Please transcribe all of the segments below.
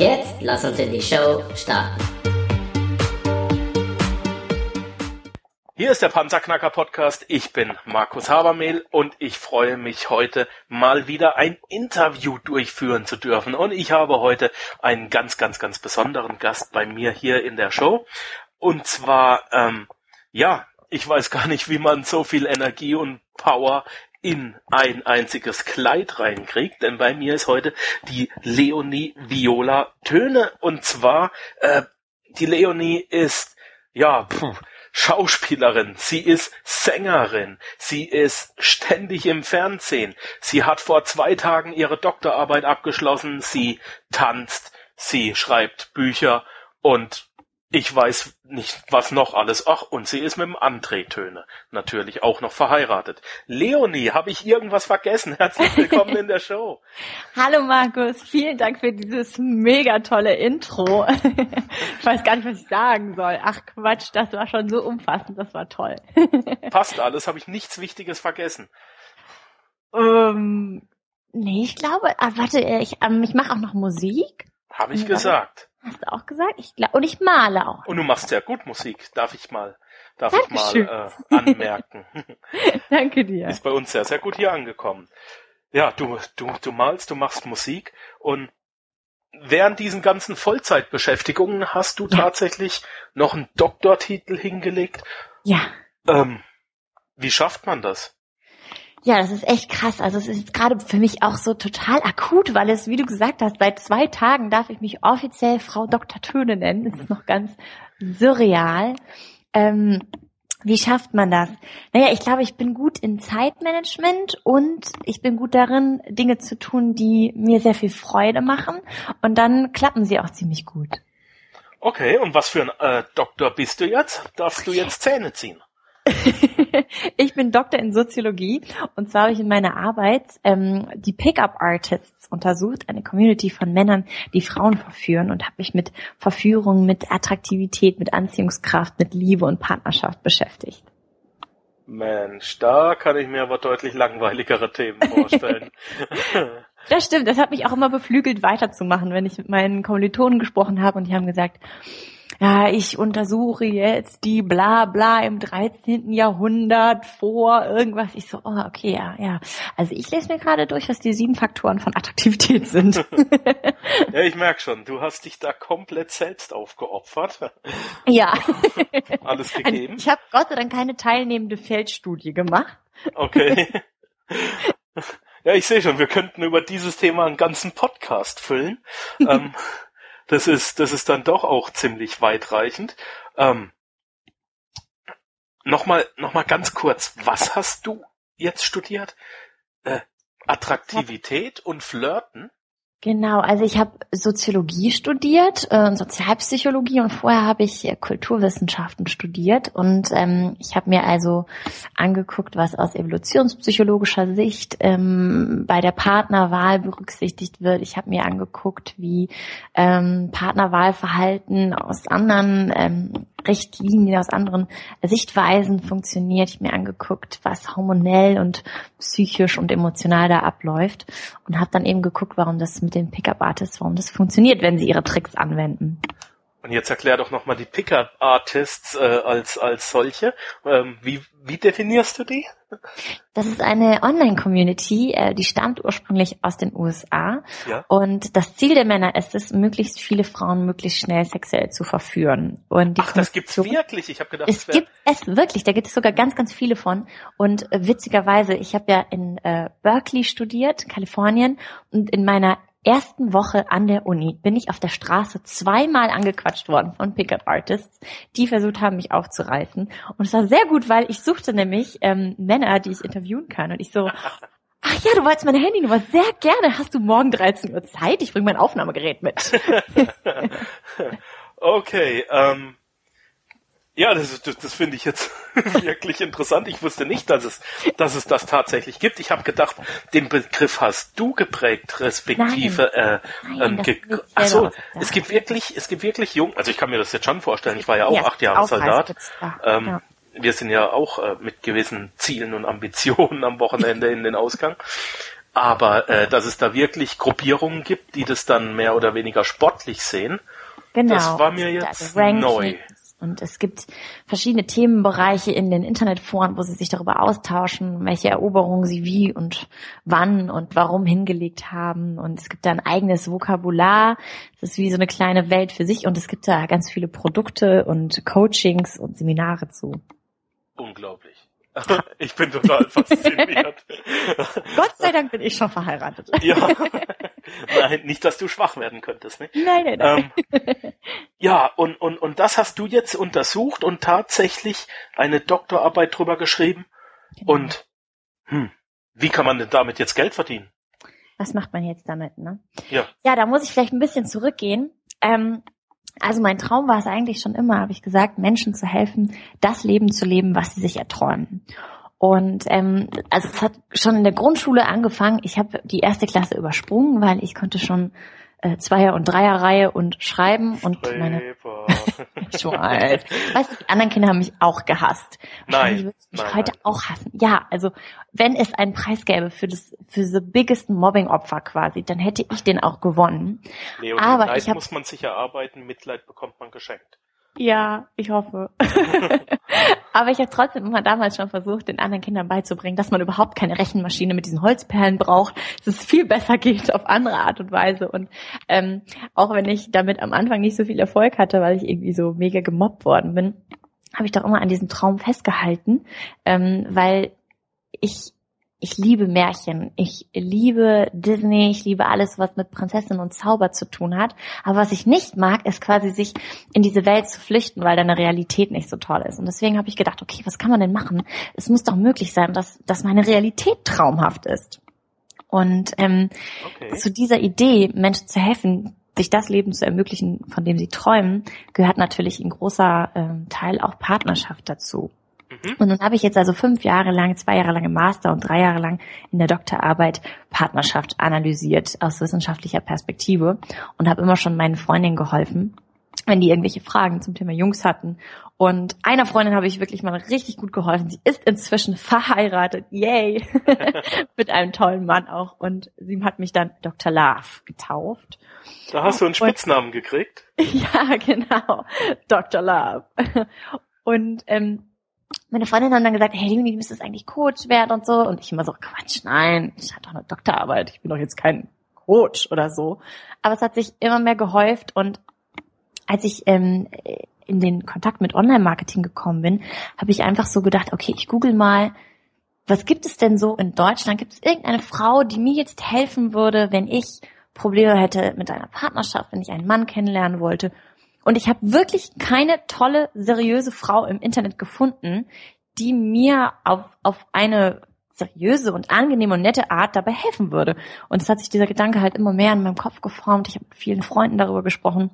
Jetzt lass uns in die Show starten. Hier ist der Panzerknacker Podcast. Ich bin Markus Habermehl und ich freue mich heute mal wieder ein Interview durchführen zu dürfen. Und ich habe heute einen ganz, ganz, ganz besonderen Gast bei mir hier in der Show. Und zwar, ähm, ja, ich weiß gar nicht, wie man so viel Energie und Power in ein einziges Kleid reinkriegt, denn bei mir ist heute die Leonie Viola Töne. Und zwar äh, die Leonie ist ja puh, Schauspielerin, sie ist Sängerin, sie ist ständig im Fernsehen, sie hat vor zwei Tagen ihre Doktorarbeit abgeschlossen, sie tanzt, sie schreibt Bücher und ich weiß nicht, was noch alles. Ach, und sie ist mit dem André Töne natürlich auch noch verheiratet. Leonie, habe ich irgendwas vergessen? Herzlich willkommen in der Show. Hallo Markus, vielen Dank für dieses mega tolle Intro. ich weiß gar nicht, was ich sagen soll. Ach Quatsch, das war schon so umfassend, das war toll. Passt alles, habe ich nichts Wichtiges vergessen. Ähm, nee, ich glaube, ah, warte, ich, ähm, ich mache auch noch Musik. Habe ich gesagt. Hast du auch gesagt? Ich glaube, und ich male auch. Und du machst sehr gut Musik, darf ich mal, darf Dankeschön. ich mal äh, anmerken. Danke dir. Ist bei uns sehr, sehr gut hier angekommen. Ja, du, du, du malst, du machst Musik und während diesen ganzen Vollzeitbeschäftigungen hast du ja. tatsächlich noch einen Doktortitel hingelegt. Ja. Ähm, wie schafft man das? Ja, das ist echt krass. Also es ist jetzt gerade für mich auch so total akut, weil es, wie du gesagt hast, seit zwei Tagen darf ich mich offiziell Frau Dr. Töne nennen. Das ist noch ganz surreal. Ähm, wie schafft man das? Naja, ich glaube, ich bin gut in Zeitmanagement und ich bin gut darin, Dinge zu tun, die mir sehr viel Freude machen. Und dann klappen sie auch ziemlich gut. Okay, und was für ein äh, Doktor bist du jetzt? Darfst du jetzt Zähne ziehen? ich bin Doktor in Soziologie und zwar habe ich in meiner Arbeit ähm, die Pickup Artists untersucht, eine Community von Männern, die Frauen verführen und habe mich mit Verführung, mit Attraktivität, mit Anziehungskraft, mit Liebe und Partnerschaft beschäftigt. Mensch, da kann ich mir aber deutlich langweiligere Themen vorstellen. das stimmt, das hat mich auch immer beflügelt, weiterzumachen, wenn ich mit meinen Kommilitonen gesprochen habe und die haben gesagt, ja, ich untersuche jetzt die bla bla im 13. Jahrhundert vor irgendwas. Ich so, oh, okay, ja, ja. Also ich lese mir gerade durch, was die sieben Faktoren von Attraktivität sind. ja, ich merk schon, du hast dich da komplett selbst aufgeopfert. Ja. Alles gegeben. Ich habe Gott sei Dank keine teilnehmende Feldstudie gemacht. Okay. Ja, ich sehe schon, wir könnten über dieses Thema einen ganzen Podcast füllen. ähm, das ist, das ist dann doch auch ziemlich weitreichend. Ähm, Nochmal, noch ganz kurz, was hast du jetzt studiert? Äh, Attraktivität und Flirten? Genau, also ich habe Soziologie studiert, äh, Sozialpsychologie und vorher habe ich äh, Kulturwissenschaften studiert und ähm, ich habe mir also angeguckt, was aus evolutionspsychologischer Sicht ähm, bei der Partnerwahl berücksichtigt wird. Ich habe mir angeguckt, wie ähm, Partnerwahlverhalten aus anderen ähm, Richtlinien aus anderen Sichtweisen funktioniert. Ich habe mir angeguckt, was hormonell und psychisch und emotional da abläuft und habe dann eben geguckt, warum das mit den Pickup-Artists, warum das funktioniert, wenn sie ihre Tricks anwenden. Und jetzt erklär doch nochmal die Pickup-Artists äh, als, als solche. Ähm, wie, wie definierst du die? Das ist eine Online-Community, äh, die stammt ursprünglich aus den USA. Ja. Und das Ziel der Männer ist es, möglichst viele Frauen möglichst schnell sexuell zu verführen. Und die Ach, das gibt's wirklich? Ich habe gedacht, es gibt es wirklich. Da gibt es sogar ganz, ganz viele von. Und äh, witzigerweise, ich habe ja in äh, Berkeley studiert, Kalifornien, und in meiner ersten Woche an der Uni bin ich auf der Straße zweimal angequatscht worden von Pickup Artists, die versucht haben, mich aufzureißen. Und es war sehr gut, weil ich suchte nämlich ähm, Männer, die ich interviewen kann. Und ich so, Ach ja, du wolltest meine Handynummer. Sehr gerne. Hast du morgen 13 Uhr Zeit? Ich bringe mein Aufnahmegerät mit. okay, ähm, ja, das, das, das finde ich jetzt wirklich interessant. Ich wusste nicht, dass es, dass es das tatsächlich gibt. Ich habe gedacht, den Begriff hast du geprägt, respektive. Nein. Äh, Nein, ähm, ge ach so, es gibt wirklich, es gibt wirklich jung. Also ich kann mir das jetzt schon vorstellen. Ich war ja auch Ja, acht Jahre Soldat. Ähm, ja. Wir sind ja auch äh, mit gewissen Zielen und Ambitionen am Wochenende in den Ausgang. Aber äh, dass es da wirklich Gruppierungen gibt, die das dann mehr oder weniger sportlich sehen, Genau. Das war mir jetzt also neu. Und es gibt verschiedene Themenbereiche in den Internetforen, wo sie sich darüber austauschen, welche Eroberungen sie wie und wann und warum hingelegt haben. Und es gibt da ein eigenes Vokabular. Das ist wie so eine kleine Welt für sich. Und es gibt da ganz viele Produkte und Coachings und Seminare zu. unglaublich. Ich bin total fasziniert. Gott sei Dank bin ich schon verheiratet. ja. Nein, nicht, dass du schwach werden könntest. Ne? Nein, nein, nein. Ähm, ja, und, und, und das hast du jetzt untersucht und tatsächlich eine Doktorarbeit drüber geschrieben. Genau. Und hm, wie kann man denn damit jetzt Geld verdienen? Was macht man jetzt damit, ne? Ja. Ja, da muss ich vielleicht ein bisschen zurückgehen. Ähm, also mein Traum war es eigentlich schon immer, habe ich gesagt, Menschen zu helfen, das Leben zu leben, was sie sich erträumen. Und ähm, also es hat schon in der Grundschule angefangen. Ich habe die erste Klasse übersprungen, weil ich konnte schon äh, Zweier- und Dreierreihe und schreiben und meine. ich weiß. Weißt du, die anderen Kinder haben mich auch gehasst. Nein, würdest du mich nein, heute nein. auch hassen. Ja, also wenn es einen Preis gäbe für das für the biggest Mobbing-Opfer quasi, dann hätte ich den auch gewonnen. Leonie, Aber Neid ich hab- muss man sich erarbeiten, Mitleid bekommt man geschenkt. Ja, ich hoffe. Aber ich habe trotzdem immer damals schon versucht, den anderen Kindern beizubringen, dass man überhaupt keine Rechenmaschine mit diesen Holzperlen braucht, dass es viel besser geht auf andere Art und Weise. Und ähm, auch wenn ich damit am Anfang nicht so viel Erfolg hatte, weil ich irgendwie so mega gemobbt worden bin, habe ich doch immer an diesem Traum festgehalten, ähm, weil ich ich liebe Märchen, ich liebe Disney, ich liebe alles, was mit Prinzessin und Zauber zu tun hat. Aber was ich nicht mag, ist quasi sich in diese Welt zu flüchten, weil deine Realität nicht so toll ist. Und deswegen habe ich gedacht, okay, was kann man denn machen? Es muss doch möglich sein, dass, dass meine Realität traumhaft ist. Und ähm, Okay. zu dieser Idee, Menschen zu helfen, sich das Leben zu ermöglichen, von dem sie träumen, gehört natürlich ein großer ähm, Teil auch Partnerschaft dazu. Mhm. Und nun habe ich jetzt also fünf Jahre lang, zwei Jahre lang im Master und drei Jahre lang in der Doktorarbeit Partnerschaft analysiert aus wissenschaftlicher Perspektive und habe immer schon meinen Freundinnen geholfen, wenn die irgendwelche Fragen zum Thema Jungs hatten. Und einer Freundin habe ich wirklich mal richtig gut geholfen. Sie ist inzwischen verheiratet, yay, mit einem tollen Mann auch. Und sie hat mich dann Dr. Love getauft. Da hast du einen Spitznamen gekriegt. Ja, genau. Dr. Love. Und ähm, meine Freundin hat dann gesagt, hey Leonie, du müsstest eigentlich Coach werden und so. Und ich immer so, Quatsch, nein, ich hatte doch eine Doktorarbeit, ich bin doch jetzt kein Coach oder so. Aber es hat sich immer mehr gehäuft und als ich ähm, in den Kontakt mit Online-Marketing gekommen bin, habe ich einfach so gedacht, okay, ich google mal, was gibt es denn so in Deutschland? Gibt es irgendeine Frau, die mir jetzt helfen würde, wenn ich Probleme hätte mit einer Partnerschaft, wenn ich einen Mann kennenlernen wollte? Und ich habe wirklich keine tolle, seriöse Frau im Internet gefunden, die mir auf, auf eine seriöse und angenehme und nette Art dabei helfen würde. Und es hat sich dieser Gedanke halt immer mehr in meinem Kopf geformt. Ich habe mit vielen Freunden darüber gesprochen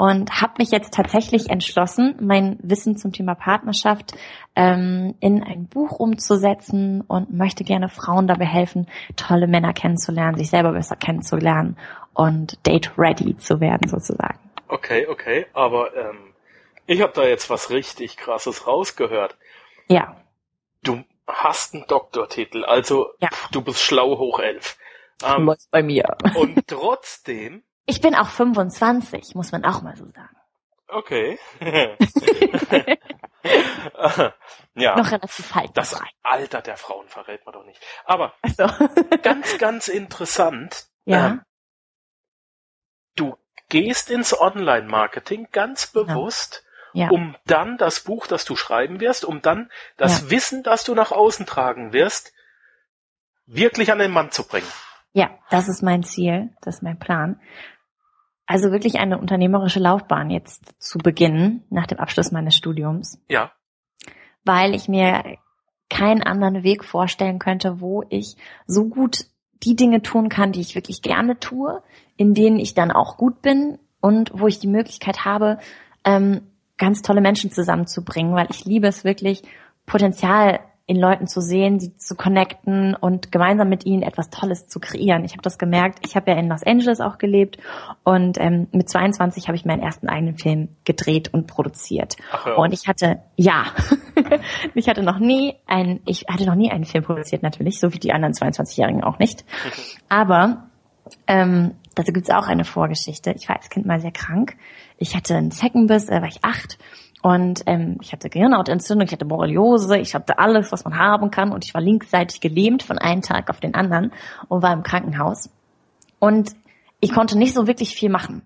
und habe mich jetzt tatsächlich entschlossen, mein Wissen zum Thema Partnerschaft ähm, in ein Buch umzusetzen und möchte gerne Frauen dabei helfen, tolle Männer kennenzulernen, sich selber besser kennenzulernen und date ready zu werden sozusagen. Okay, okay, aber ähm, ich habe da jetzt was richtig Krasses rausgehört. Ja, Du hast einen Doktortitel, also Ja. pf, du bist schlau hoch elf. Ähm, läuft bei mir. und trotzdem, Ich bin auch 25, muss man auch mal so sagen. okay. ja, Noch relativ halt. das Alter der Frauen verrät man doch nicht. Aber Also, ganz, ganz interessant. ja, Ähm, du gehst ins Online-Marketing ganz bewusst, ja, um dann das Buch, das du schreiben wirst, um dann das Wissen, das du nach außen tragen wirst, wirklich an den Mann zu bringen. ja, das ist mein Ziel, das ist mein Plan. Also wirklich eine unternehmerische Laufbahn jetzt zu beginnen nach dem Abschluss meines Studiums. Ja. weil ich mir keinen anderen Weg vorstellen könnte, wo ich so gut die Dinge tun kann, die ich wirklich gerne tue, in denen ich dann auch gut bin und wo ich die Möglichkeit habe, ähm, ganz tolle Menschen zusammenzubringen, weil ich liebe es wirklich, Potenzial in Leuten zu sehen, sie zu connecten und gemeinsam mit ihnen etwas Tolles zu kreieren. Ich habe das gemerkt. Ich habe ja in Los Angeles auch gelebt und ähm, mit 22 habe ich meinen ersten eigenen Film gedreht und produziert. Ach, ja. Und ich hatte ja, ich hatte noch nie einen, ich hatte noch nie einen Film produziert natürlich, so wie die anderen 22-Jährigen auch nicht. Aber ähm, dazu gibt's auch eine Vorgeschichte. Ich war als Kind mal sehr krank. Ich hatte einen Zeckenbiss, da war ich acht und ähm, ich hatte Gehirnhautentzündung, ich hatte Borreliose, ich hatte alles, was man haben kann und ich war linksseitig gelähmt von einem Tag auf den anderen und war im Krankenhaus. Und ich konnte nicht so wirklich viel machen.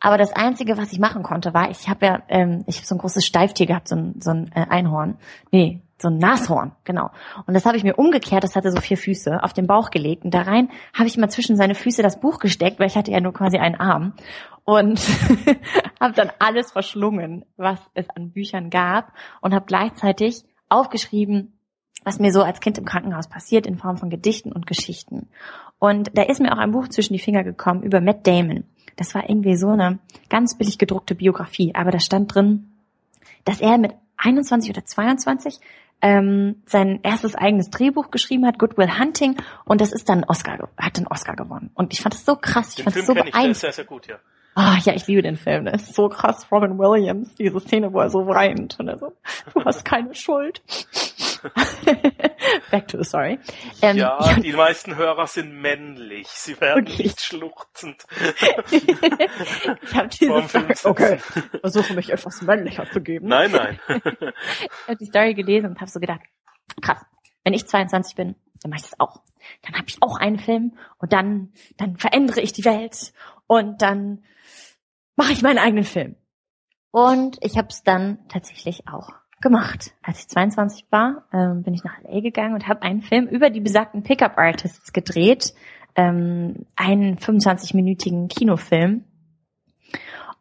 Aber das Einzige, was ich machen konnte, war, ich habe ja, ähm, ich habe so ein großes Steiftier gehabt, so ein, so ein äh, Einhorn. Nee, so ein Nashorn, genau. Und das habe ich mir umgekehrt, das hatte so vier Füße, auf den Bauch gelegt. Und da rein habe ich immer zwischen seine Füße das Buch gesteckt, weil ich hatte ja nur quasi einen Arm. Und habe dann alles verschlungen, was es an Büchern gab. Und habe gleichzeitig aufgeschrieben, was mir so als Kind im Krankenhaus passiert, in Form von Gedichten und Geschichten. Und da ist mir auch ein Buch zwischen die Finger gekommen über Matt Damon. Das war irgendwie so eine ganz billig gedruckte Biografie. Aber da stand drin, dass er mit 21 oder 22 ähm, sein erstes eigenes Drehbuch geschrieben hat, Goodwill Hunting, und das ist dann Oscar, hat den Oscar gewonnen. Und ich fand das so krass, ich den fand es so beeindruckend. Sehr, sehr gut, ja. Ah, ja, ich liebe den Film. Der ist so krass. Robin Williams, diese Szene, wo er so weint und er so, du hast keine Schuld. Back to the story. Ähm, ja, ja, die meisten Hörer sind männlich. Sie werden okay. nicht schluchzend. ich habe diese Story, okay, versuche mich etwas männlicher zu geben. Nein, nein. ich habe die Story gelesen und habe so gedacht, krass, wenn ich 22 bin, dann mache ich das auch. Dann habe ich auch einen Film und dann, dann verändere ich die Welt und dann mache ich meinen eigenen Film. Und ich habe es dann tatsächlich auch gemacht. Als ich 22 war, ähm, bin ich nach LA gegangen und habe einen Film über die besagten Pickup Artists gedreht, ähm, einen 25-minütigen Kinofilm.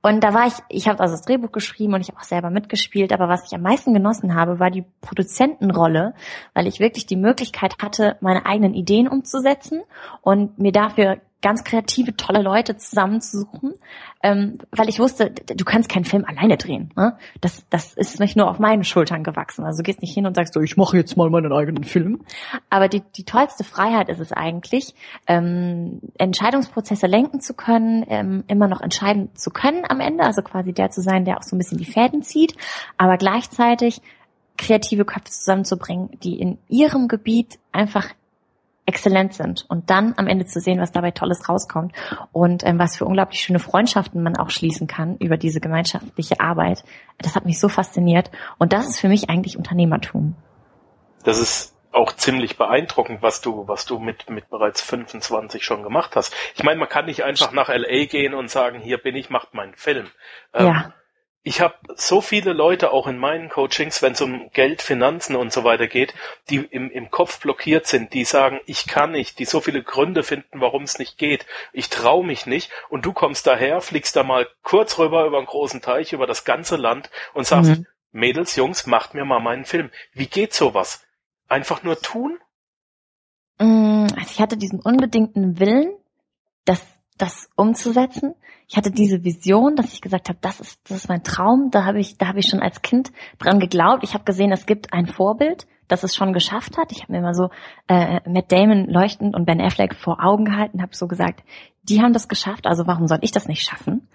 Und da war ich, ich habe also das Drehbuch geschrieben und ich habe auch selber mitgespielt, aber was ich am meisten genossen habe, war die Produzentenrolle, weil ich wirklich die Möglichkeit hatte, meine eigenen Ideen umzusetzen und mir dafür ganz kreative, tolle Leute zusammenzusuchen, ähm, weil ich wusste, du kannst keinen Film alleine drehen. Ne? Das, das ist nicht nur auf meinen Schultern gewachsen. Also du gehst nicht hin und sagst so, ich mache jetzt mal meinen eigenen Film. Aber die, die tollste Freiheit ist es eigentlich, ähm, Entscheidungsprozesse lenken zu können, ähm, immer noch entscheiden zu können am Ende, also quasi der zu sein, der auch so ein bisschen die Fäden zieht, aber gleichzeitig kreative Köpfe zusammenzubringen, die in ihrem Gebiet einfach exzellent sind und dann am Ende zu sehen, was dabei Tolles rauskommt und ähm, was für unglaublich schöne Freundschaften man auch schließen kann über diese gemeinschaftliche Arbeit. Das hat mich so fasziniert und das ist für mich eigentlich Unternehmertum. Das ist auch ziemlich beeindruckend, was du, was du mit, mit bereits 25 schon gemacht hast. Ich meine, man kann nicht einfach nach LA gehen und sagen, hier bin ich, macht meinen Film. Ähm, ja ich habe so viele Leute auch in meinen Coachings, wenn es um Geld, Finanzen und so weiter geht, die im, im Kopf blockiert sind, die sagen, ich kann nicht, die so viele Gründe finden, warum es nicht geht, ich traue mich nicht und du kommst daher, fliegst da mal kurz rüber über einen großen Teich, über das ganze Land und sagst, mhm. Mädels, Jungs, macht mir mal meinen Film. Wie geht sowas? Einfach nur tun? Mm, also ich hatte diesen unbedingten Willen, das, das umzusetzen ich hatte diese Vision, dass ich gesagt habe, das ist, das ist mein Traum. Da habe ich, da habe ich schon als Kind dran geglaubt. Ich habe gesehen, es gibt ein Vorbild, das es schon geschafft hat. Ich habe mir immer so äh, Matt Damon leuchtend und Ben Affleck vor Augen gehalten, habe so gesagt, die haben das geschafft, also warum soll ich das nicht schaffen?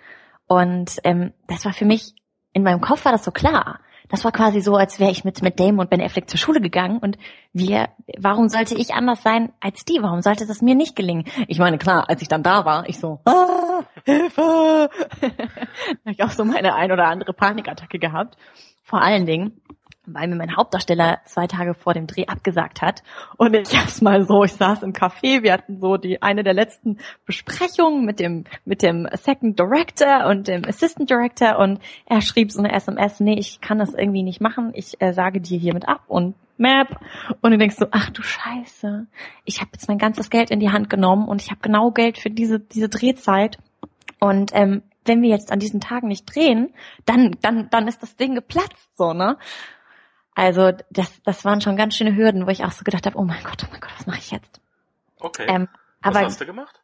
Und ähm, das war für mich in meinem Kopf war das so klar das war quasi so, als wäre ich mit, mit Damon und Ben Affleck zur Schule gegangen und wir, warum sollte ich anders sein als die? Warum sollte das mir nicht gelingen? Ich meine, klar, als ich dann da war, ich so, ah, Hilfe! da habe ich auch so meine ein oder andere Panikattacke gehabt. Vor allen Dingen, weil mir mein Hauptdarsteller zwei Tage vor dem Dreh abgesagt hat. Und ich erstmal so, ich saß im Café, wir hatten so die eine der letzten Besprechungen mit dem mit dem Second Director und dem Assistant Director und er schrieb so eine SMS, nee, ich kann das irgendwie nicht machen, ich äh, sage dir hiermit ab und Map. Und du denkst so, ach du Scheiße, ich habe jetzt mein ganzes Geld in die Hand genommen und ich habe genau Geld für diese diese Drehzeit. Und ähm, wenn wir jetzt an diesen Tagen nicht drehen, dann dann dann ist das Ding geplatzt so ne Also das, das waren schon ganz schöne Hürden, wo ich auch so gedacht habe, oh mein Gott, oh mein Gott, was mache ich jetzt? Okay. Ähm, Was aber hast du gemacht?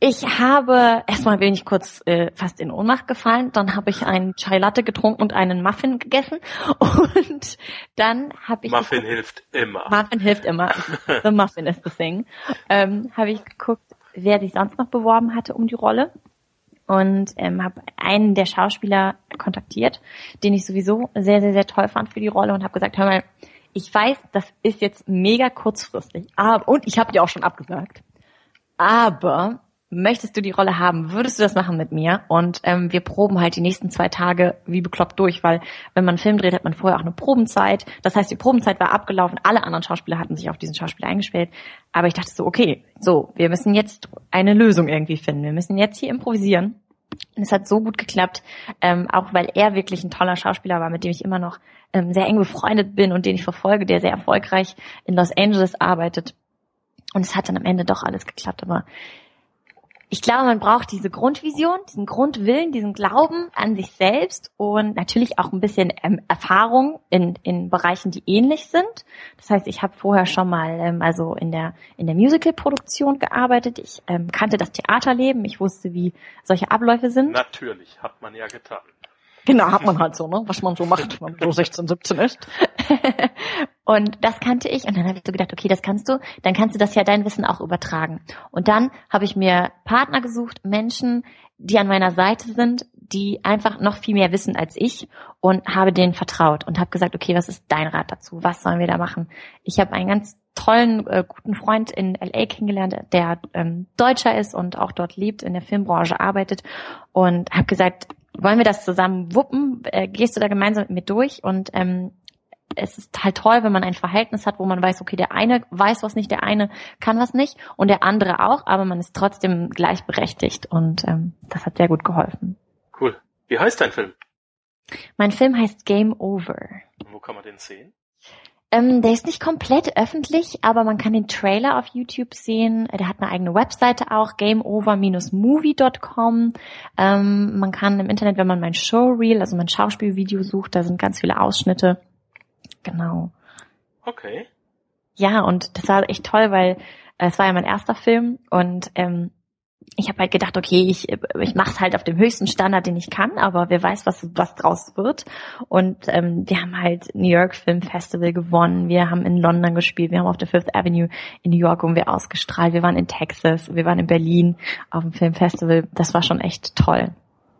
ich habe, erstmal bin ich kurz äh, fast in Ohnmacht gefallen, dann habe ich einen Chai Latte getrunken und einen Muffin gegessen und dann habe ich Muffin hilft immer. Muffin hilft immer. The Muffin is the thing. Ähm, habe ich geguckt, wer sich sonst noch beworben hatte um die Rolle und ähm, habe einen der Schauspieler kontaktiert, den ich sowieso sehr, sehr, sehr toll fand für die Rolle und habe gesagt, hör mal, ich weiß, das ist jetzt mega kurzfristig, aber, und ich habe dir auch schon abgesagt, aber möchtest du die Rolle haben, würdest du das machen mit mir? Und ähm, wir proben halt die nächsten zwei Tage wie bekloppt durch, weil wenn man einen Film dreht, hat man vorher auch eine Probenzeit. Das heißt, die Probenzeit war abgelaufen, alle anderen Schauspieler hatten sich auf diesen Schauspieler eingestellt. Aber ich dachte so, okay, so, wir müssen jetzt eine Lösung irgendwie finden. Wir müssen jetzt hier improvisieren. Und es hat so gut geklappt, ähm, auch weil er wirklich ein toller Schauspieler war, mit dem ich immer noch ähm, sehr eng befreundet bin und den ich verfolge, der sehr erfolgreich in Los Angeles arbeitet. Und es hat dann am Ende doch alles geklappt. Aber ich glaube, man braucht diese Grundvision, diesen Grundwillen, diesen Glauben an sich selbst und natürlich auch ein bisschen ähm, Erfahrung in, in Bereichen, die ähnlich sind. Das heißt, ich habe vorher schon mal ähm, also in der in der Musical-Produktion gearbeitet. Ich ähm, kannte das Theaterleben. Ich wusste, wie solche Abläufe sind. Natürlich, hat man ja getan. Genau, hat man halt so, ne? Was man so macht, wenn man so 16, 17 ist. und das kannte ich und dann habe ich so gedacht, okay, das kannst du, dann kannst du das ja dein Wissen auch übertragen. Und dann habe ich mir Partner gesucht, Menschen, die an meiner Seite sind, die einfach noch viel mehr wissen als ich und habe denen vertraut und habe gesagt, okay, was ist dein Rat dazu? Was sollen wir da machen? Ich habe einen ganz tollen, äh, guten Freund in LA kennengelernt, der ähm, Deutscher ist und auch dort lebt, in der Filmbranche arbeitet und habe gesagt, wollen wir das zusammen wuppen? Äh, gehst du da gemeinsam mit mir durch? Und ähm, es ist halt toll, wenn man ein Verhältnis hat, wo man weiß, okay, der eine weiß was nicht, der eine kann was nicht und der andere auch, aber man ist trotzdem gleichberechtigt und ähm, das hat sehr gut geholfen. Cool. Wie heißt dein Film? Mein Film heißt Game Over. Und wo kann man den sehen? Ähm, der ist nicht komplett öffentlich, aber man kann den Trailer auf YouTube sehen. Der hat eine eigene Webseite auch, gameover-movie.com. Ähm, man kann im Internet, wenn man mein Showreel, also mein Schauspielvideo sucht, da sind ganz viele Ausschnitte. Genau. Okay. Ja, und das war echt toll, weil äh, es war ja mein erster Film und ähm, ich habe halt gedacht, okay, ich, ich mache es halt auf dem höchsten Standard, den ich kann, aber wer weiß, was, was draus wird. Und ähm, wir haben halt New York Film Festival gewonnen, wir haben in London gespielt, wir haben auf der Fifth Avenue in New York um wir ausgestrahlt, wir waren in Texas, wir waren in Berlin auf dem Filmfestival. Das war schon echt toll.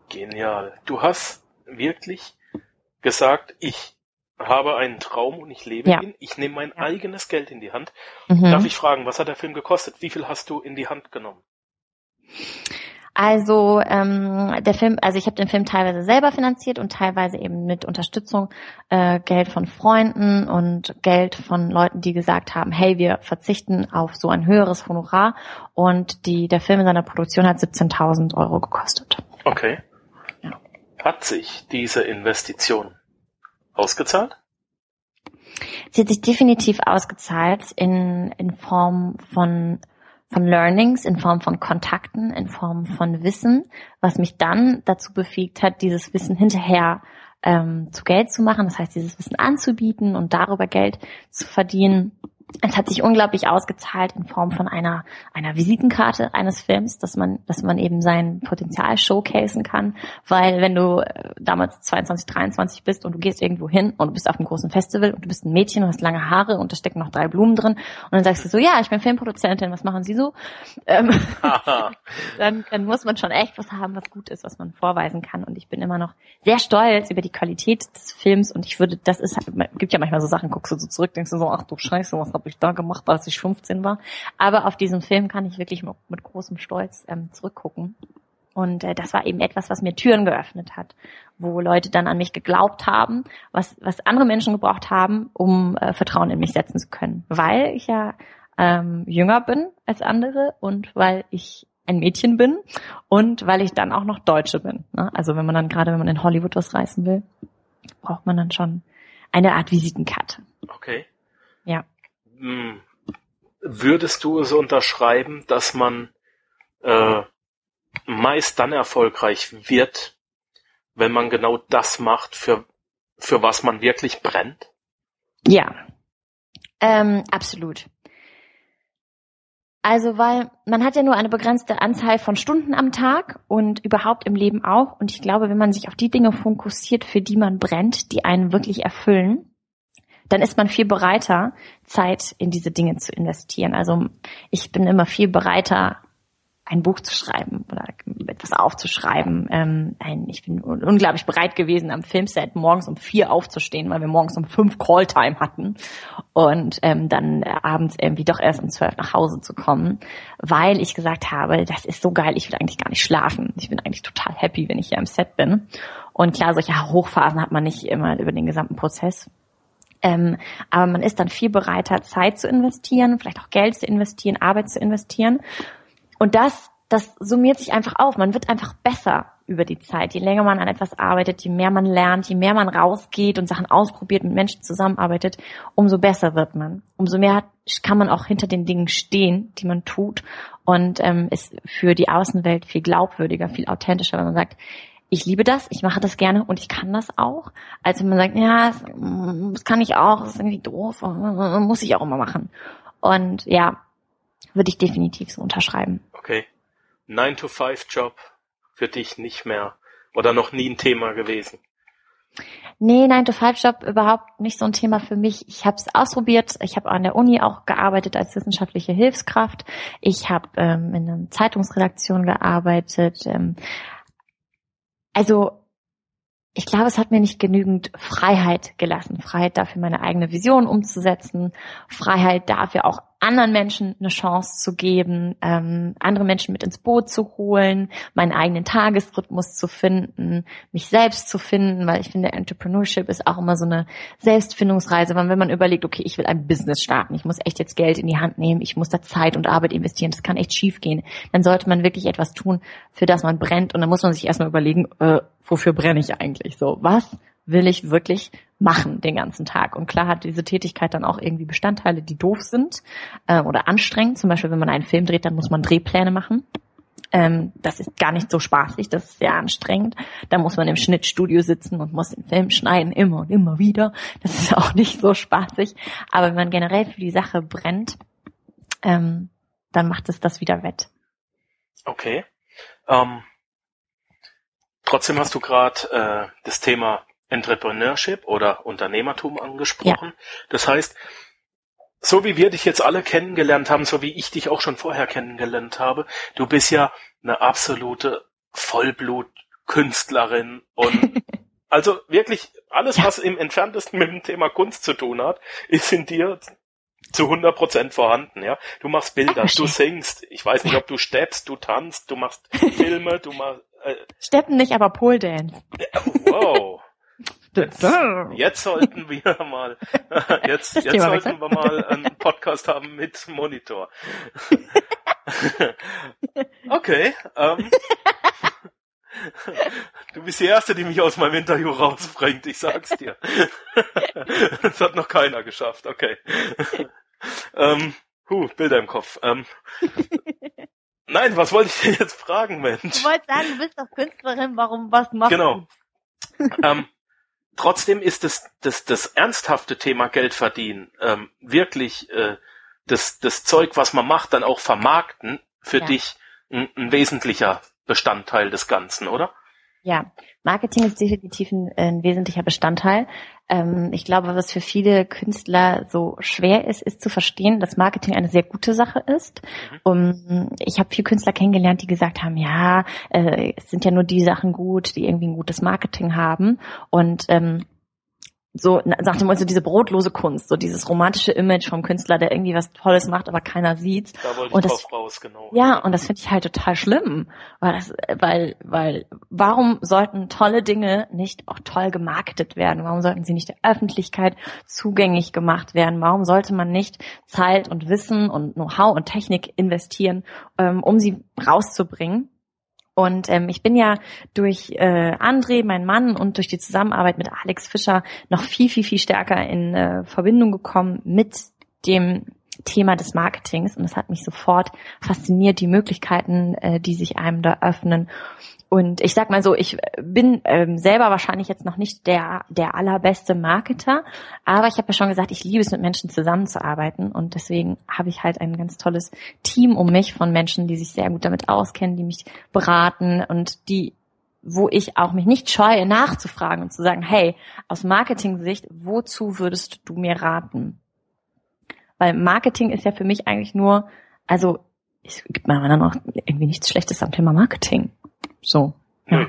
Genial. Du hast wirklich gesagt, ich habe einen Traum und ich lebe Ja. ihn. Ich nehme mein Ja. eigenes Geld in die Hand. Mhm. Darf ich fragen, was hat der Film gekostet? Wie viel hast du in die Hand genommen? Also ähm, der Film, also ich habe den Film teilweise selber finanziert und teilweise eben mit Unterstützung äh, Geld von Freunden und Geld von Leuten, die gesagt haben, hey, wir verzichten auf so ein höheres Honorar und die der Film in seiner Produktion hat 17.000 Euro gekostet. Okay. Ja. Hat sich diese Investition ausgezahlt? Sie hat sich definitiv ausgezahlt in in Form von von Learnings, in Form von Kontakten, in Form von Wissen, was mich dann dazu befähigt hat, dieses Wissen hinterher ähm, zu Geld zu machen, das heißt, dieses Wissen anzubieten und darüber Geld zu verdienen. Es hat sich unglaublich ausgezahlt in Form von einer einer Visitenkarte eines Films, dass man dass man eben sein Potenzial showcasen kann, weil wenn du äh, damals 22, 23 bist und du gehst irgendwo hin und du bist auf einem großen Festival und du bist ein Mädchen und hast lange Haare und da stecken noch drei Blumen drin und dann sagst du so, ja, ich bin Filmproduzentin, was machen Sie so? Ähm, dann, dann muss man schon echt was haben, was gut ist, was man vorweisen kann. Und ich bin immer noch sehr stolz über die Qualität des Films. Und ich würde, das ist, gibt ja manchmal so Sachen, guckst du so zurück, denkst du so, ach du Scheiße, was habe ich da gemacht, als ich 15 war. Aber auf diesen Film kann ich wirklich mit, großem Stolz ähm, zurückgucken. Und äh, das war eben etwas, was mir Türen geöffnet hat, wo Leute dann an mich geglaubt haben, was, was andere Menschen gebraucht haben, um äh, Vertrauen in mich setzen zu können. Weil ich ja ähm, jünger bin als andere und weil ich ein Mädchen bin und weil ich dann auch noch Deutsche bin. Ne? Also wenn man dann gerade, wenn man in Hollywood was reißen will, braucht man dann schon eine Art Visitenkarte. Okay. Hm. Würdest du es unterschreiben, dass man äh, meist dann erfolgreich wird, wenn man genau das macht, für, für was man wirklich brennt? Ja, ähm, absolut. Also, weil man hat ja nur eine begrenzte Anzahl von Stunden am Tag und überhaupt im Leben auch. Und ich glaube, wenn man sich auf die Dinge fokussiert, für die man brennt, die einen wirklich erfüllen, dann ist man viel bereiter, Zeit in diese Dinge zu investieren. Also ich bin immer viel bereiter, ein Buch zu schreiben oder etwas aufzuschreiben. Ähm, ein, ich bin unglaublich bereit gewesen, am Filmset morgens um vier aufzustehen, weil wir morgens um fünf Calltime hatten und ähm, dann abends irgendwie doch erst um zwölf nach Hause zu kommen, weil ich gesagt habe, das ist so geil, ich will eigentlich gar nicht schlafen. Ich bin eigentlich total happy, wenn ich hier am Set bin. Und klar, solche Hochphasen hat man nicht immer über den gesamten Prozess. Ähm, aber man ist dann viel bereiter, Zeit zu investieren, vielleicht auch Geld zu investieren, Arbeit zu investieren. Und das, das summiert sich einfach auf. Man wird einfach besser über die Zeit. Je länger man an etwas arbeitet, je mehr man lernt, je mehr man rausgeht und Sachen ausprobiert, mit Menschen zusammenarbeitet, umso besser wird man. Umso mehr kann man auch hinter den Dingen stehen, die man tut und ähm, ist für die Außenwelt viel glaubwürdiger, viel authentischer, wenn man sagt, ich liebe das, ich mache das gerne und ich kann das auch. Als wenn man sagt, ja, das kann ich auch, das ist irgendwie doof, muss ich auch immer machen. Und ja, würde ich definitiv so unterschreiben. Okay. 9-to-5-Job für dich nicht mehr oder noch nie ein Thema gewesen? Nee, 9-to-5-Job überhaupt nicht so ein Thema für mich. Ich habe es ausprobiert. Ich habe an der Uni auch gearbeitet als wissenschaftliche Hilfskraft. Ich habe ähm, in einer Zeitungsredaktion gearbeitet. Ähm, also ich glaube, es hat mir nicht genügend Freiheit gelassen. Freiheit dafür, meine eigene Vision umzusetzen. Freiheit dafür auch anderen Menschen eine Chance zu geben, ähm, andere Menschen mit ins Boot zu holen, meinen eigenen Tagesrhythmus zu finden, mich selbst zu finden, weil ich finde, Entrepreneurship ist auch immer so eine Selbstfindungsreise, weil wenn man überlegt, okay, ich will ein Business starten, ich muss echt jetzt Geld in die Hand nehmen, ich muss da Zeit und Arbeit investieren, das kann echt schief gehen, dann sollte man wirklich etwas tun, für das man brennt und dann muss man sich erstmal überlegen, äh, wofür brenne ich eigentlich so? Was will ich wirklich machen den ganzen Tag. Und klar hat diese Tätigkeit dann auch irgendwie Bestandteile, die doof sind äh, oder anstrengend. Zum Beispiel, wenn man einen Film dreht, dann muss man Drehpläne machen. Ähm, das ist gar nicht so spaßig, das ist sehr anstrengend. Da muss man im Schnittstudio sitzen und muss den Film schneiden, immer und immer wieder. Das ist auch nicht so spaßig. Aber wenn man generell für die Sache brennt, ähm, dann macht es das wieder wett. Okay. Ähm, trotzdem hast du gerade äh, das Thema Entrepreneurship oder Unternehmertum angesprochen. Ja. Das heißt, so wie wir dich jetzt alle kennengelernt haben, so wie ich dich auch schon vorher kennengelernt habe, du bist ja eine absolute Vollblutkünstlerin und also wirklich alles, ja. was im entferntesten mit dem Thema Kunst zu tun hat, ist in dir zu 100 Prozent vorhanden, ja. Du machst Bilder, du singst, ich weiß nicht, ob du steppst, du tanzt, du machst Filme, du machst... Äh, Steppen nicht, aber Pole Dance. Wow. Jetzt, jetzt sollten wir mal, jetzt, jetzt sollten wir mal einen Podcast haben mit Monitor. okay. Ähm, du bist die Erste, die mich aus meinem Interview rausbringt, ich sag's dir. das hat noch keiner geschafft, okay. ähm, huh, Bilder im Kopf. Ähm, nein, was wollte ich dir jetzt fragen, Mensch? Du wolltest sagen, du bist doch Künstlerin, warum, was machst genau. du? Genau. ähm, trotzdem ist das, das, das ernsthafte Thema Geld verdienen ähm, wirklich äh, das, das Zeug, was man macht, dann auch vermarkten, für ja. dich ein, ein wesentlicher Bestandteil des Ganzen, oder? Ja, Marketing ist definitiv ein, ein wesentlicher Bestandteil. Ähm, ich glaube, was für viele Künstler so schwer ist, ist zu verstehen, dass Marketing eine sehr gute Sache ist. Mhm. Um, ich habe viele Künstler kennengelernt, die gesagt haben, ja, äh, es sind ja nur die Sachen gut, die irgendwie ein gutes Marketing haben. Und ähm, so nach dem so diese brotlose Kunst, so dieses romantische Image vom Künstler, der irgendwie was Tolles macht, aber keiner sieht's. Da wollte und ich das, drauf raus, genau. Ja, und das finde ich halt total schlimm, weil das, weil, weil, warum sollten tolle Dinge nicht auch toll gemarketet werden? Warum sollten sie nicht der Öffentlichkeit zugänglich gemacht werden? Warum sollte man nicht Zeit und Wissen und Know-how und Technik investieren, ähm, um sie rauszubringen? Und ähm, ich bin ja durch äh, André, mein Mann, und durch die Zusammenarbeit mit Alex Fischer noch viel, viel, viel stärker in äh, Verbindung gekommen mit dem Thema des Marketings und es hat mich sofort fasziniert, die Möglichkeiten, äh, die sich einem da öffnen. Und ich sag mal so, ich bin ähm, selber wahrscheinlich jetzt noch nicht der, der allerbeste Marketer, aber ich habe ja schon gesagt, ich liebe es, mit Menschen zusammenzuarbeiten und deswegen habe ich halt ein ganz tolles Team um mich von Menschen, die sich sehr gut damit auskennen, die mich beraten und die wo ich auch mich nicht scheue, nachzufragen und zu sagen, hey, aus Marketing-Sicht, wozu würdest du mir raten? Weil Marketing ist ja für mich eigentlich nur, also es gibt mir dann auch irgendwie nichts Schlechtes am Thema Marketing. So. Ja.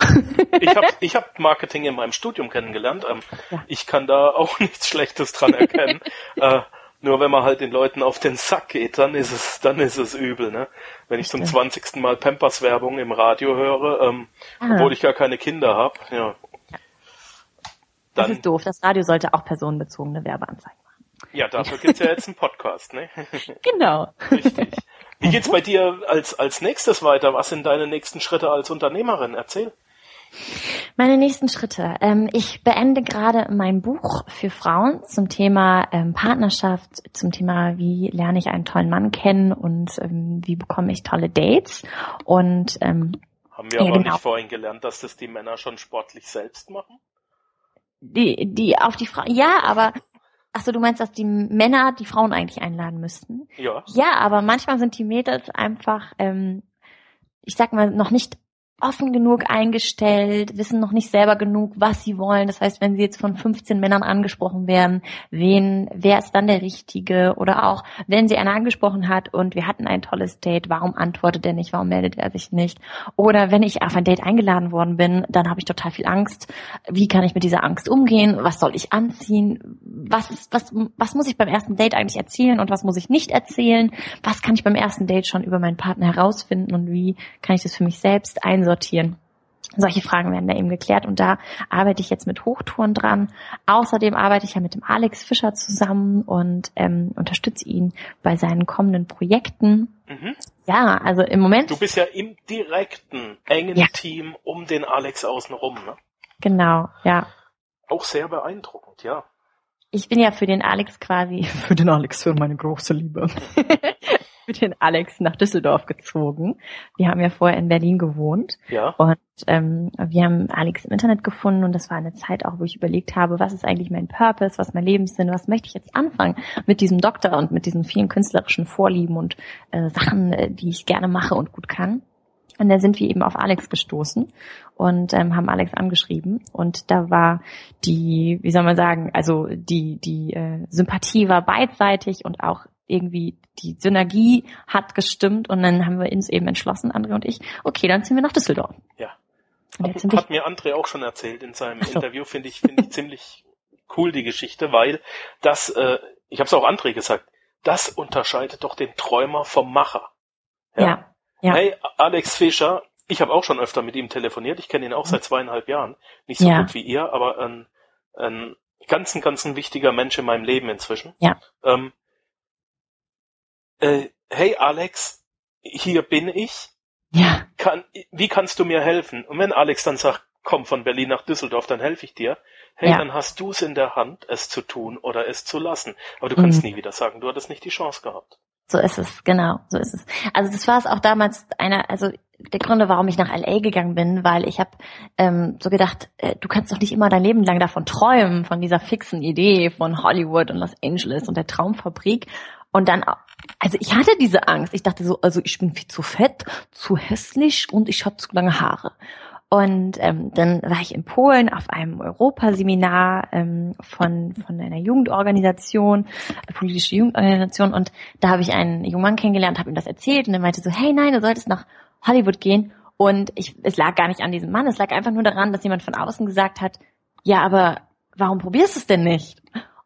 ich habe ich hab Marketing in meinem Studium kennengelernt. Ähm, ja. Ich kann da auch nichts Schlechtes dran erkennen. äh, nur wenn man halt den Leuten auf den Sack geht, dann ist es, dann ist es übel, ne? Wenn ich zum zwanzigsten Mal Pampers Werbung im Radio höre, ähm, ah. obwohl ich gar keine Kinder habe, ja. Dann, das ist doof. Das Radio sollte auch personenbezogene Werbeanzeigen machen. Ja, dafür gibt's ja jetzt einen Podcast, ne? genau. Richtig. Wie geht's bei dir als, als nächstes weiter? Was sind deine nächsten Schritte als Unternehmerin? Erzähl. Meine nächsten Schritte. Ähm, ich beende gerade mein Buch für Frauen zum Thema ähm, Partnerschaft, zum Thema, wie lerne ich einen tollen Mann kennen und ähm, wie bekomme ich tolle Dates. Und ähm, haben wir ja, aber genau. nicht vorhin gelernt, dass das die Männer schon sportlich selbst machen? Die, die auf die Frau, ja, aber Ach so, du meinst, dass die Männer die Frauen eigentlich einladen müssten? Ja. Ja, aber manchmal sind die Mädels einfach, ähm, ich sag mal, noch nicht offen genug eingestellt, wissen noch nicht selber genug, was sie wollen. Das heißt, wenn sie jetzt von 15 Männern angesprochen werden, wen, wer ist dann der Richtige? Oder auch, wenn sie einer angesprochen hat und wir hatten ein tolles Date, warum antwortet er nicht? Warum meldet er sich nicht? Oder wenn ich auf ein Date eingeladen worden bin, dann habe ich total viel Angst. Wie kann ich mit dieser Angst umgehen? Was soll ich anziehen? Was, was, was muss ich beim ersten Date eigentlich erzählen und was muss ich nicht erzählen? Was kann ich beim ersten Date schon über meinen Partner herausfinden und wie kann ich das für mich selbst einsortieren? Sortieren. Solche Fragen werden da eben geklärt und da arbeite ich jetzt mit Hochtouren dran. Außerdem arbeite ich ja mit dem Alex Fischer zusammen und ähm, unterstütze ihn bei seinen kommenden Projekten. Mhm. Ja, also im Moment. Du bist ja im direkten, engen ja. Team um den Alex außenrum, ne? Genau, ja. Auch sehr beeindruckend, ja. Ich bin ja für den Alex quasi, für den Alex, für meine große Liebe. mit den Alex nach Düsseldorf gezogen. Wir haben ja vorher in Berlin gewohnt. Ja. Und ähm, wir haben Alex im Internet gefunden und das war eine Zeit auch, wo ich überlegt habe, was ist eigentlich mein Purpose, was mein Lebenssinn, was möchte ich jetzt anfangen mit diesem Doktor und mit diesen vielen künstlerischen Vorlieben und äh, Sachen, äh, die ich gerne mache und gut kann. Und da sind wir eben auf Alex gestoßen und ähm, haben Alex angeschrieben. Und da war die, wie soll man sagen, also die, die äh, Sympathie war beidseitig und auch irgendwie die Synergie hat gestimmt und dann haben wir uns eben entschlossen, André und ich, okay, dann ziehen wir nach Düsseldorf. Ja. Hat, hat mir André auch schon erzählt in seinem so. Interview, finde ich, finde ich ziemlich cool die Geschichte, weil das, äh, ich habe es auch André gesagt, das unterscheidet doch den Träumer vom Macher. Ja. ja, ja. Hey, Alex Fischer, ich habe auch schon öfter mit ihm telefoniert, ich kenne ihn auch seit zweieinhalb Jahren, nicht so ja. gut wie ihr, aber ein, ein ganz, ganz ein wichtiger Mensch in meinem Leben inzwischen. Ja. Ähm, äh, hey Alex, hier bin ich. Ja. Kann, wie kannst du mir helfen? Und wenn Alex dann sagt, komm von Berlin nach Düsseldorf, dann helfe ich dir. Hey, ja. dann hast du es in der Hand, es zu tun oder es zu lassen. Aber du kannst mhm. nie wieder sagen, du hattest nicht die Chance gehabt. So ist es, genau, so ist es. Also das war es auch damals einer, also der Gründe, warum ich nach LA gegangen bin, weil ich habe ähm, so gedacht, äh, du kannst doch nicht immer dein Leben lang davon träumen, von dieser fixen Idee von Hollywood und Los Angeles und der Traumfabrik. Und dann, also ich hatte diese Angst. Ich dachte so, also ich bin viel zu fett, zu hässlich und ich habe zu lange Haare. Und ähm, dann war ich in Polen auf einem Europaseminar ähm, von, von einer Jugendorganisation, politische Jugendorganisation. Und da habe ich einen jungen Mann kennengelernt, habe ihm das erzählt und er meinte so, hey nein, du solltest nach Hollywood gehen. Und ich, es lag gar nicht an diesem Mann, es lag einfach nur daran, dass jemand von außen gesagt hat, ja, aber warum probierst du es denn nicht?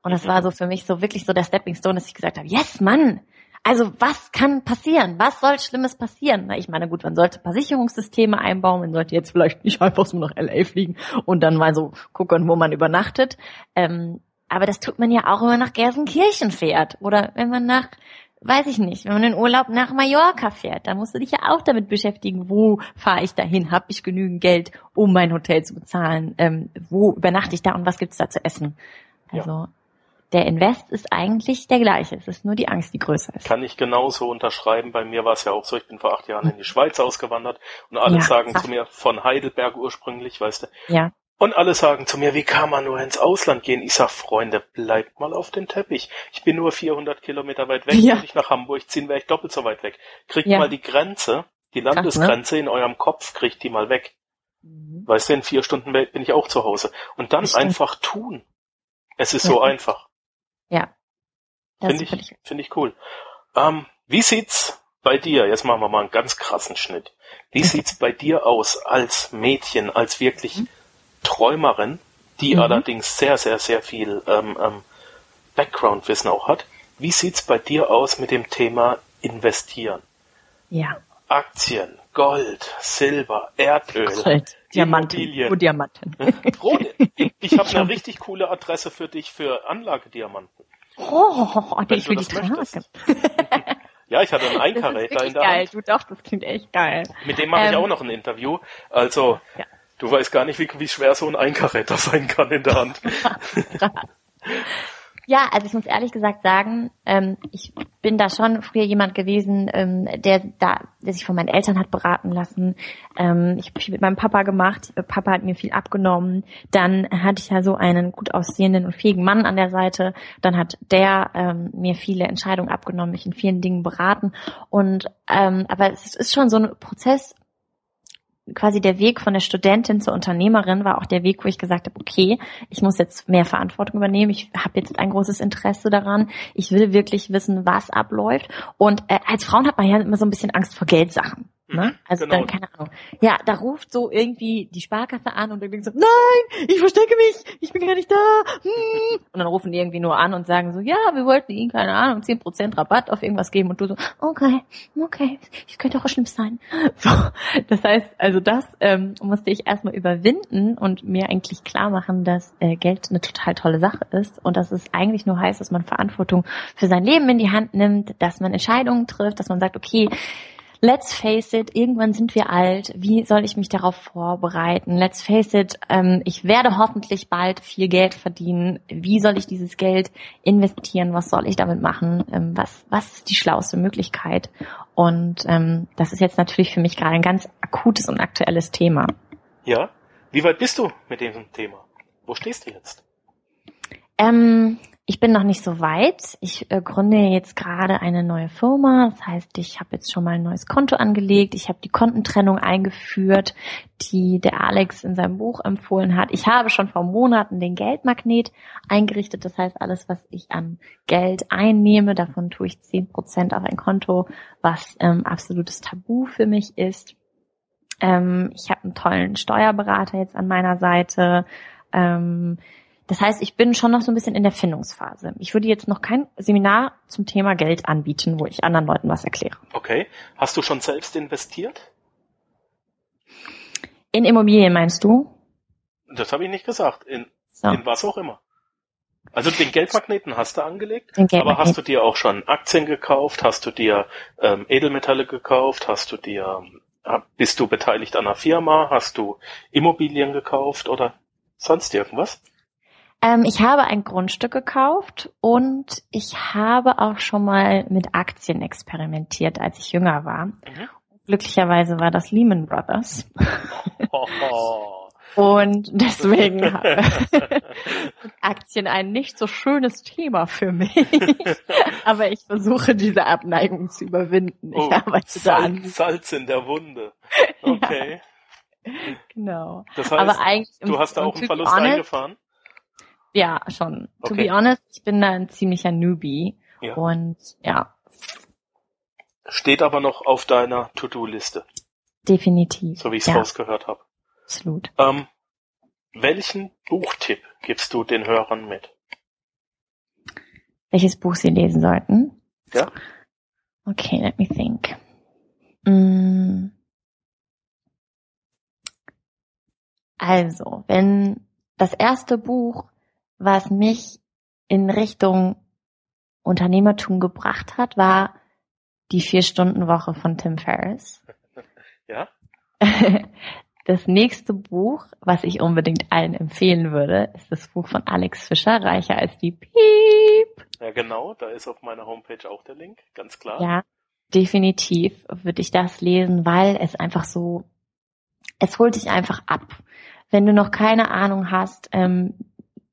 Und das war so für mich so wirklich so der Stepping Stone, dass ich gesagt habe, yes, Mann, also was kann passieren? Was soll Schlimmes passieren? Na, ich meine, gut, man sollte Versicherungssysteme einbauen, man sollte jetzt vielleicht nicht einfach so nach LA fliegen und dann mal so gucken, wo man übernachtet. Ähm, aber das tut man ja auch, wenn man nach Gelsenkirchen fährt oder wenn man nach, weiß ich nicht, wenn man in Urlaub nach Mallorca fährt, dann musst du dich ja auch damit beschäftigen, wo fahre ich dahin, habe ich genügend Geld, um mein Hotel zu bezahlen, ähm, wo übernachte ich da und was gibt's da zu essen? Also ja. Der Invest ist eigentlich der gleiche. Es ist nur die Angst, die größer ist. Kann ich genauso unterschreiben. Bei mir war es ja auch so, ich bin vor acht Jahren in die Schweiz ausgewandert und alle Ja, sagen zu mir, von Heidelberg ursprünglich, weißt du, Ja, Und alle sagen zu mir, wie kann man nur ins Ausland gehen? Ich sag, Freunde, bleibt mal auf den Teppich. Ich bin nur 400 Kilometer weit weg. Ja. Wenn ich nach Hamburg ziehen, wäre ich doppelt so weit weg. Kriegt Ja. mal die Grenze, die Krass, ne? Landesgrenze in eurem Kopf, kriegt die mal weg. Weißt du, in vier Stunden bin ich auch zu Hause. Und dann Das stimmt. einfach tun. Es ist so einfach. Ja. Finde ich, finde ich cool. Ähm, wie sieht's bei dir, jetzt machen wir mal einen ganz krassen Schnitt. Wie sieht's bei dir aus als Mädchen, als wirklich Träumerin, die Mhm. allerdings sehr, sehr, sehr viel ähm, ähm, Background-Wissen auch hat? Wie sieht's bei dir aus mit dem Thema Investieren? Ja. Aktien, Gold, Silber, Erdöl, Gold, Diamanten, Immobilien. nur Diamanten. Rode. Ich habe eine richtig coole Adresse für dich für Anlagediamanten. Oh, Wenn den ich du will die tragen. Ja, ich hatte einen Einkaräter in der geil. Hand. Du doch, das klingt echt geil. Mit dem mache ich Ähm, auch noch ein Interview. Also, Ja. du weißt gar nicht, wie, wie schwer so ein Einkaräter sein kann in der Hand. Ja, also ich muss ehrlich gesagt sagen, ähm, ich bin da schon früher jemand gewesen, ähm, der da, der sich von meinen Eltern hat beraten lassen. Ähm, ich habe viel mit meinem Papa gemacht. Papa hat mir viel abgenommen. Dann hatte ich ja so einen gut aussehenden und fähigen Mann an der Seite. Dann hat der ähm, mir viele Entscheidungen abgenommen, mich in vielen Dingen beraten. Und ähm, aber es ist schon so ein Prozess, quasi der Weg von der Studentin zur Unternehmerin war auch der Weg, wo ich gesagt habe, okay, ich muss jetzt mehr Verantwortung übernehmen, ich habe jetzt ein großes Interesse daran, ich will wirklich wissen, was abläuft. Und äh, als Frauen hat man ja immer so ein bisschen Angst vor Geldsachen. Ne? Mhm, Also genau. dann, keine Ahnung. Ja, da ruft so irgendwie die Sparkasse an und denkst so, nein, ich verstecke mich, ich bin gar nicht da. Hm. Und dann rufen die irgendwie nur an und sagen so, ja, wir wollten ihnen, keine Ahnung, 10% Rabatt auf irgendwas geben und du so, okay, okay, ich könnte auch schlimm sein. So, das heißt, also das ähm, musste ich erstmal überwinden und mir eigentlich klar machen, dass äh, Geld eine total tolle Sache ist und dass es eigentlich nur heißt, dass man Verantwortung für sein Leben in die Hand nimmt, dass man Entscheidungen trifft, dass man sagt, okay, Let's face it, irgendwann sind wir alt. Wie soll ich mich darauf vorbereiten? Let's face it, ähm, ich werde hoffentlich bald viel Geld verdienen. Wie soll ich dieses Geld investieren? Was soll ich damit machen? Ähm, was, was ist die schlauste Möglichkeit? Und ähm, das ist jetzt natürlich für mich gerade ein ganz akutes und aktuelles Thema. Ja? Wie weit bist du mit diesem Thema? Wo stehst du jetzt? Ähm, ich bin noch nicht so weit. Ich äh, gründe jetzt gerade eine neue Firma. Das heißt, ich habe jetzt schon mal ein neues Konto angelegt. Ich habe die Kontentrennung eingeführt, die der Alex in seinem Buch empfohlen hat. Ich habe schon vor Monaten den Geldmagnet eingerichtet. Das heißt, alles, was ich an Geld einnehme, davon tue ich zehn Prozent auf ein Konto, was ähm, absolutes Tabu für mich ist. Ähm, ich habe einen tollen Steuerberater jetzt an meiner Seite. Ähm, das heißt, ich bin schon noch so ein bisschen in der Findungsphase. Ich würde jetzt noch kein Seminar zum Thema Geld anbieten, wo ich anderen Leuten was erkläre. Okay. Hast du schon selbst investiert? In Immobilien meinst du? Das habe ich nicht gesagt. In, So, in was auch immer. Also den Geldmagneten hast du angelegt, aber hast du dir auch schon Aktien gekauft? Hast du dir ähm, Edelmetalle gekauft? Hast du dir, bist du beteiligt an einer Firma? Hast du Immobilien gekauft oder sonst irgendwas? Ähm, ich habe ein Grundstück gekauft und ich habe auch schon mal mit Aktien experimentiert, als ich jünger war. Mhm. Glücklicherweise war das Lehman Brothers. Hoho. Und deswegen habe Aktien ein nicht so schönes Thema für mich. Aber ich versuche diese Abneigung zu überwinden. Ich Oh, arbeite da an. Salz, Salz in der Wunde. Okay. Genau. Das heißt, Aber eigentlich, du hast da auch einen Verlust honest, eingefahren? Ja, schon. To Okay. be honest, ich bin da ein ziemlicher Newbie. Ja. Und ja, Steht aber noch auf deiner To-Do-Liste, definitiv. so wie ich es ja, rausgehört habe. absolut. Ähm, welchen Buchtipp gibst du den Hörern mit? Welches Buch sie lesen sollten? Ja. Okay, let me think. Mm. Also, wenn das erste Buch, was mich in Richtung Unternehmertum gebracht hat, war die Vier-Stunden-Woche von Tim Ferriss. Ja? Das nächste Buch, was ich unbedingt allen empfehlen würde, ist das Buch von Alex Fischer, Reicher als die Piep. Ja, genau, da ist auf meiner Homepage auch der Link, ganz klar. Ja, definitiv würde ich das lesen, weil es einfach so, es holt dich einfach ab. Wenn du noch keine Ahnung hast, ähm,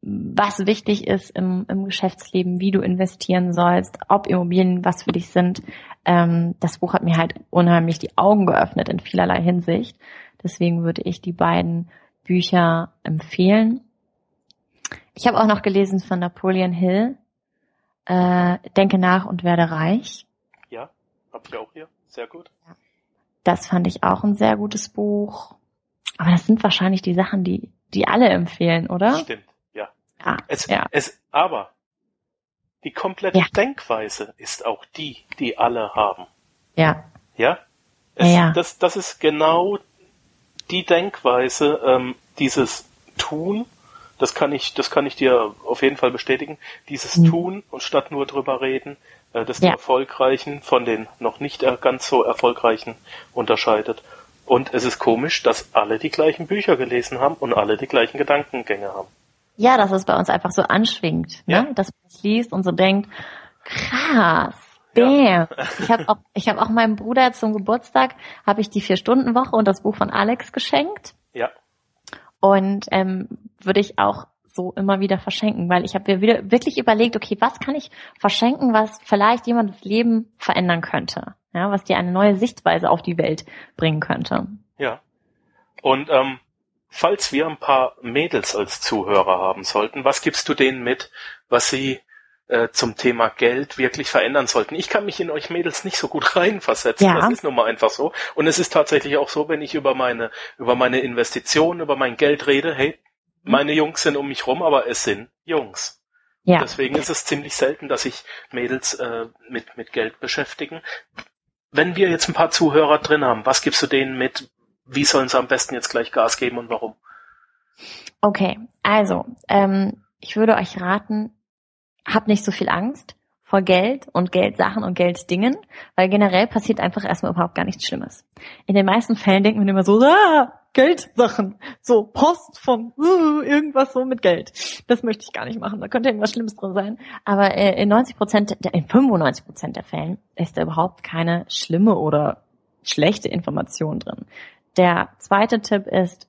was wichtig ist im, im Geschäftsleben, wie du investieren sollst, ob Immobilien was für dich sind. Ähm, das Buch hat mir halt unheimlich die Augen geöffnet in vielerlei Hinsicht. Deswegen würde ich die beiden Bücher empfehlen. Ich habe auch noch gelesen von Napoleon Hill, äh, Denke nach und werde reich. Ja, hab ich auch hier. Sehr gut. Das fand ich auch ein sehr gutes Buch. Aber das sind wahrscheinlich die Sachen, die, die alle empfehlen, oder? Stimmt, ja. Es, ja. es, aber die komplette Ja. Denkweise ist auch die, die alle haben. ja, Ja? Es, Ja. Das, das ist genau die Denkweise, ähm, dieses Tun, das kann ich, das kann ich dir auf jeden Fall bestätigen, dieses Mhm. Tun und statt nur drüber reden, äh, das die Ja. Erfolgreichen von den noch nicht äh, ganz so Erfolgreichen unterscheidet. Und es ist komisch, dass alle die gleichen Bücher gelesen haben und alle die gleichen Gedankengänge haben. Ja, dass es bei uns einfach so anschwingt, ne? Ja. dass man es liest und so denkt, krass, Ja. damn. Ich habe auch, ich habe auch meinem Bruder zum Geburtstag habe ich die vier Stunden Woche und das Buch von Alex geschenkt Ja, und ähm, würde ich auch so immer wieder verschenken, weil ich habe mir wieder wirklich überlegt, okay, was kann ich verschenken, was vielleicht jemandes Leben verändern könnte, ja, was dir eine neue Sichtweise auf die Welt bringen könnte. ja. Und ähm, falls wir ein paar Mädels als Zuhörer haben sollten, was gibst du denen mit, was sie äh, zum Thema Geld wirklich verändern sollten? Ich kann mich in euch Mädels nicht so gut reinversetzen. Ja. Das ist nun mal einfach so. Und es ist tatsächlich auch so, wenn ich über meine über meine Investitionen, über mein Geld rede, hey, meine Jungs sind um mich rum, aber es sind Jungs. Ja. Deswegen ist es ziemlich selten, dass sich Mädels äh, mit, mit Geld beschäftigen. Wenn wir jetzt ein paar Zuhörer drin haben, was gibst du denen mit? Wie sollen sie am besten jetzt gleich Gas geben und warum? Okay, also, ähm, ich würde euch raten, habt nicht so viel Angst vor Geld und Geldsachen und Gelddingen, weil generell passiert einfach erstmal überhaupt gar nichts Schlimmes. In den meisten Fällen denkt man immer so, ah, Geldsachen, so Post von uh, irgendwas so mit Geld. Das möchte ich gar nicht machen, da könnte irgendwas Schlimmes drin sein. Aber äh, in 90 Prozent, in 95 Prozent der Fällen ist da überhaupt keine schlimme oder schlechte Information drin. Der zweite Tipp ist,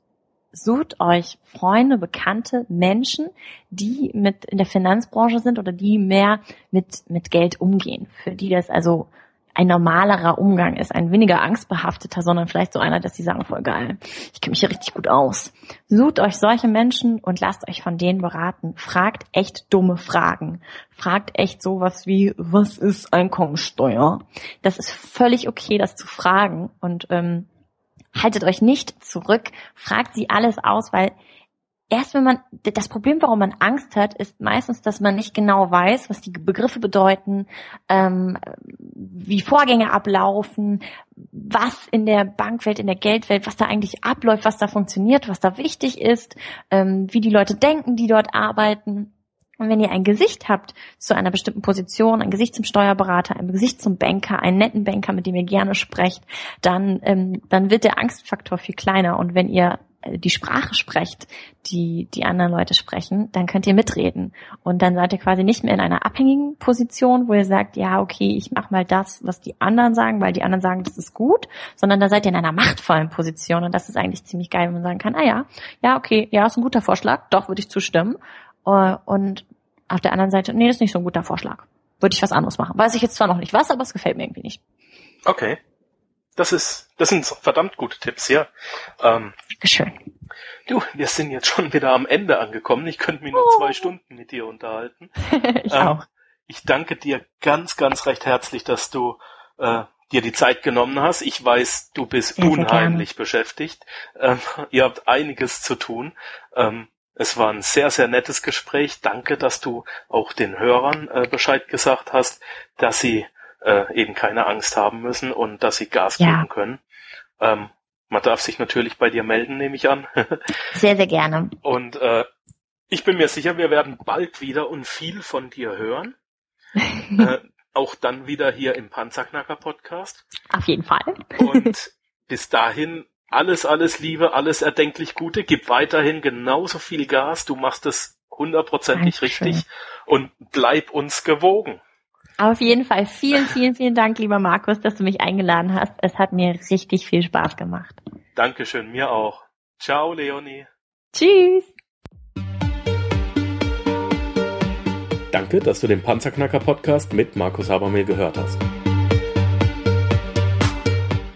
sucht euch Freunde, Bekannte, Menschen, die mit in der Finanzbranche sind oder die mehr mit, mit Geld umgehen. Für die das also ein normalerer Umgang ist, ein weniger angstbehafteter, sondern vielleicht so einer, dass die sagen, voll geil, ich kenne mich hier richtig gut aus. Sucht euch solche Menschen und lasst euch von denen beraten. Fragt echt dumme Fragen. Fragt echt sowas wie, was ist Einkommensteuer? Das ist völlig okay, das zu fragen und ähm, haltet euch nicht zurück, fragt sie alles aus, weil erst wenn man, das Problem, warum man Angst hat, ist meistens, dass man nicht genau weiß, was die Begriffe bedeuten, ähm, wie Vorgänge ablaufen, was in der Bankwelt, in der Geldwelt, was da eigentlich abläuft, was da funktioniert, was da wichtig ist, ähm, wie die Leute denken, die dort arbeiten. Und wenn ihr ein Gesicht habt zu einer bestimmten Position, ein Gesicht zum Steuerberater, ein Gesicht zum Banker, einen netten Banker, mit dem ihr gerne sprecht, dann, ähm, dann wird der Angstfaktor viel kleiner. Und wenn ihr äh, die Sprache sprecht, die die anderen Leute sprechen, dann könnt ihr mitreden. Und dann seid ihr quasi nicht mehr in einer abhängigen Position, wo ihr sagt, ja, okay, ich mache mal das, was die anderen sagen, weil die anderen sagen, das ist gut, sondern da seid ihr in einer machtvollen Position. Und das ist eigentlich ziemlich geil, wenn man sagen kann, ah ja, ja, okay, ja, ist ein guter Vorschlag, doch, würde ich zustimmen. Äh, Und auf der anderen Seite, nee, das ist nicht so ein guter Vorschlag. Würde ich was anderes machen. Weiß ich jetzt zwar noch nicht was, aber es gefällt mir irgendwie nicht. Okay. Das ist, das sind verdammt gute Tipps, ja. Ähm, Dankeschön. du, wir sind jetzt schon wieder am Ende angekommen. Ich könnte mich noch Oh. zwei Stunden mit dir unterhalten. ich Ähm, auch. Ich danke dir ganz, ganz recht herzlich, dass du äh, dir die Zeit genommen hast. Ich weiß, du bist Sehr, sehr unheimlich beschäftigt. Ähm, ihr habt einiges zu tun. Ähm, es war ein sehr, sehr nettes Gespräch. Danke, dass du auch den Hörern äh, Bescheid gesagt hast, dass sie äh, eben keine Angst haben müssen und dass sie Gas Ja. geben können. Ähm, man darf sich natürlich bei dir melden, nehme ich an. Sehr, sehr gerne. Und äh, ich bin mir sicher, wir werden bald wieder und viel von dir hören. äh, auch dann wieder hier im Panzerknacker Podcast. Auf jeden Fall. Und bis dahin alles, alles Liebe, alles erdenklich Gute. Gib weiterhin genauso viel Gas. Du machst es hundertprozentig richtig und bleib uns gewogen. Auf jeden Fall vielen, vielen, vielen Dank, lieber Markus, dass du mich eingeladen hast. Es hat mir richtig viel Spaß gemacht. Dankeschön, mir auch. Ciao, Leonie. Tschüss. Danke, dass du den Panzerknacker Podcast mit Markus Habermehl gehört hast.